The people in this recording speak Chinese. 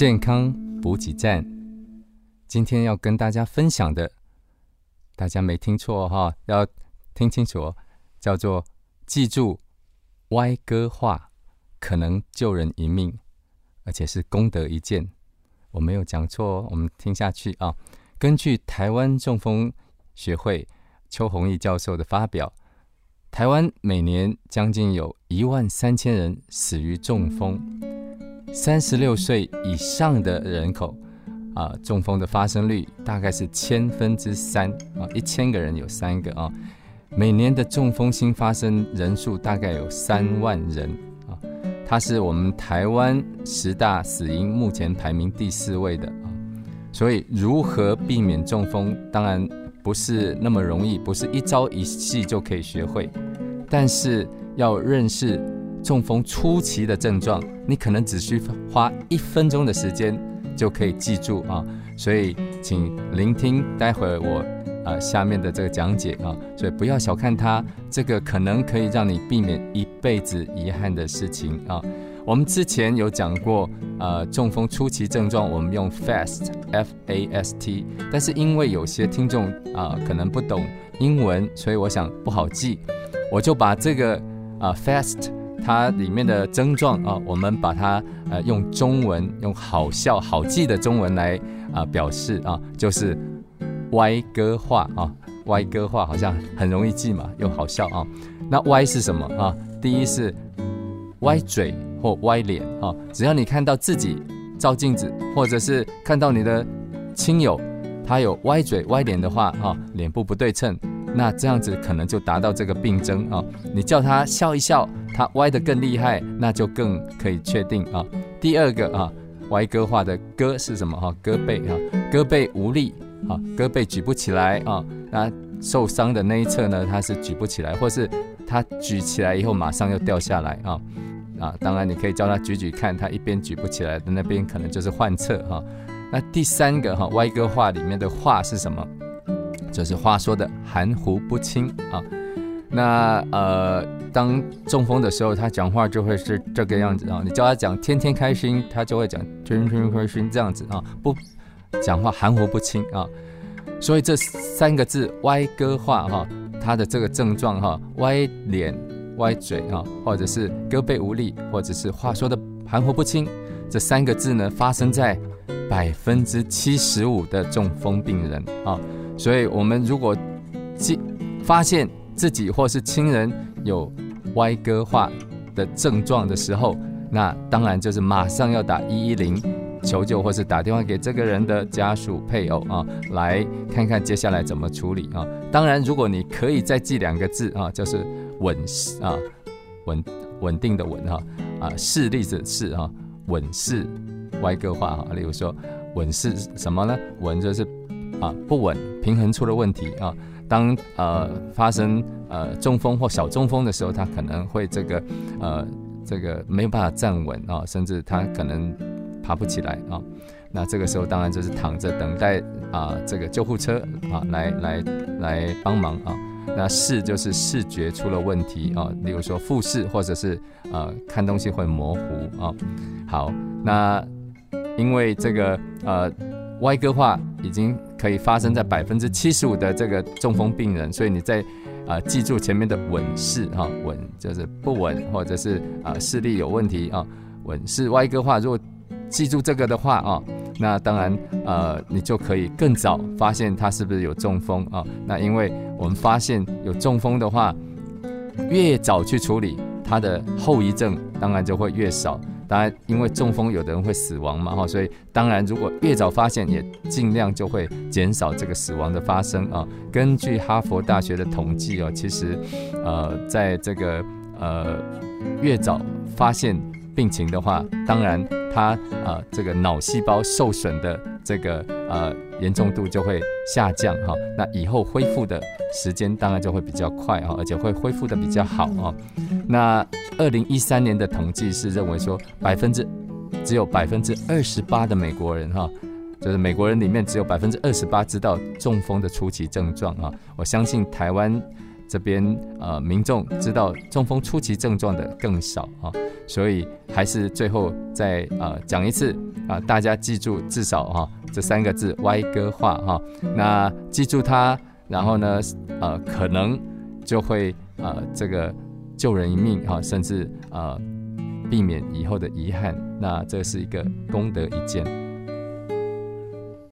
健康补给站。今天要跟大家分享的，大家没听错哈，要听清楚，叫做记住歪歌话，可能救人一命，而且是功德一件。我没有讲错哦，我们听下去啊。根据台湾中风学会邱宏毅教授的发表，台湾每年将近有一万三千人死于中风，三十六岁以上的人口啊，中风的发生率大概是千分之三啊，一千个人有三个啊。每年的中风新发生人数大概有三万人啊，它是我们台湾十大死因目前排名第四位的啊。所以，如何避免中风，当然不是那么容易，不是一朝一夕就可以学会。但是，要认识中风初期的症状，你可能只需花一分钟的时间就可以记住啊。所以，请聆听待会我啊下面的这个讲解啊。所以，不要小看它，这个可能可以让你避免一辈子遗憾的事情啊。我们之前有讲过，呃，中风初期症状，我们用 FAST F A S T，但是因为有些听众啊可能不懂英文，所以我想不好记，我就把这个啊 FAST 它里面的症状啊，我们把它呃用中文用好笑好记的中文来啊表示啊，就是歪歌化啊，歪歌化好像很容易记嘛，又好笑啊。那歪是什么啊？第一是歪嘴。或歪脸啊，只要你看到自己照镜子，或者是看到你的亲友他有歪嘴歪脸的话啊，脸部不对称，那这样子可能就达到这个病症啊。你叫他笑一笑，他歪得更厉害，那就更可以确定啊。第二个啊，歪歌化的歌是什么哈？歌背啊，歌背无力啊，歌背举不起来啊。那受伤的那一侧呢，他是举不起来，或是他举起来以后马上又掉下来啊。啊，当然你可以叫他举举看，他一边举不起来的那边可能就是患侧哈。那第三个哈，歪歌话里面的话是什么？就是话说的含糊不清啊。那呃，当中风的时候，他讲话就会是这个样子啊。你叫他讲天天开心，他就会讲天天开心这样子啊，不讲话含糊不清啊。所以这三个字歪歌话哈，他的这个症状哈，歪脸。歪嘴啊，或者是胳膊无力，或者是话说的含糊不清，这三个字呢，发生在百分之七十五的中风病人啊。所以，我们如果记发现自己或是亲人有歪歌化的症状的时候，那当然就是马上要打一一零求救，或是打电话给这个人的家属配偶啊，来看看接下来怎么处理啊。当然，如果你可以再记两个字啊，就是。稳啊，稳稳定的稳哈啊，势力的势哈，稳势歪个话哈，例如说稳势什么呢？稳就是啊不稳，平衡出了问题啊。当呃发生呃中风或小中风的时候，他可能会这个呃这个没有办法站稳啊，甚至他可能爬不起来啊。那这个时候当然就是躺着等待啊这个救护车啊来来来帮忙啊。那视就是视觉出了问题啊，例如说复视或者是呃看东西会模糊啊。好，那因为这个呃歪歌化已经可以发生在百分之七十五的这个中风病人，所以你在啊记住前面的稳视哈，稳就是不稳或者是啊视力有问题啊，稳视歪歌化，如果记住这个的话啊。那当然，呃，你就可以更早发现他是不是有中风啊？那因为我们发现有中风的话，越早去处理，他的后遗症当然就会越少。当然，因为中风有的人会死亡嘛，哈，所以当然如果越早发现，也尽量就会减少这个死亡的发生啊。根据哈佛大学的统计哦，其实，呃，在这个呃越早发现。病情的话，当然他呃这个脑细胞受损的这个呃严重度就会下降哈，那以后恢复的时间当然就会比较快哈，而且会恢复的比较好啊。那二零一三年的统计是认为说百分之只有百分之二十八的美国人哈，就是美国人里面只有百分之二十八知道中风的初期症状啊。我相信台湾这边呃民众知道中风初期症状的更少啊，所以还是最后再呃讲一次啊，大家记住至少哈这三个字歪歌化哈，那记住它，然后呢呃可能就会呃这个救人一命哈，甚至呃避免以后的遗憾，那这是一个功德一件。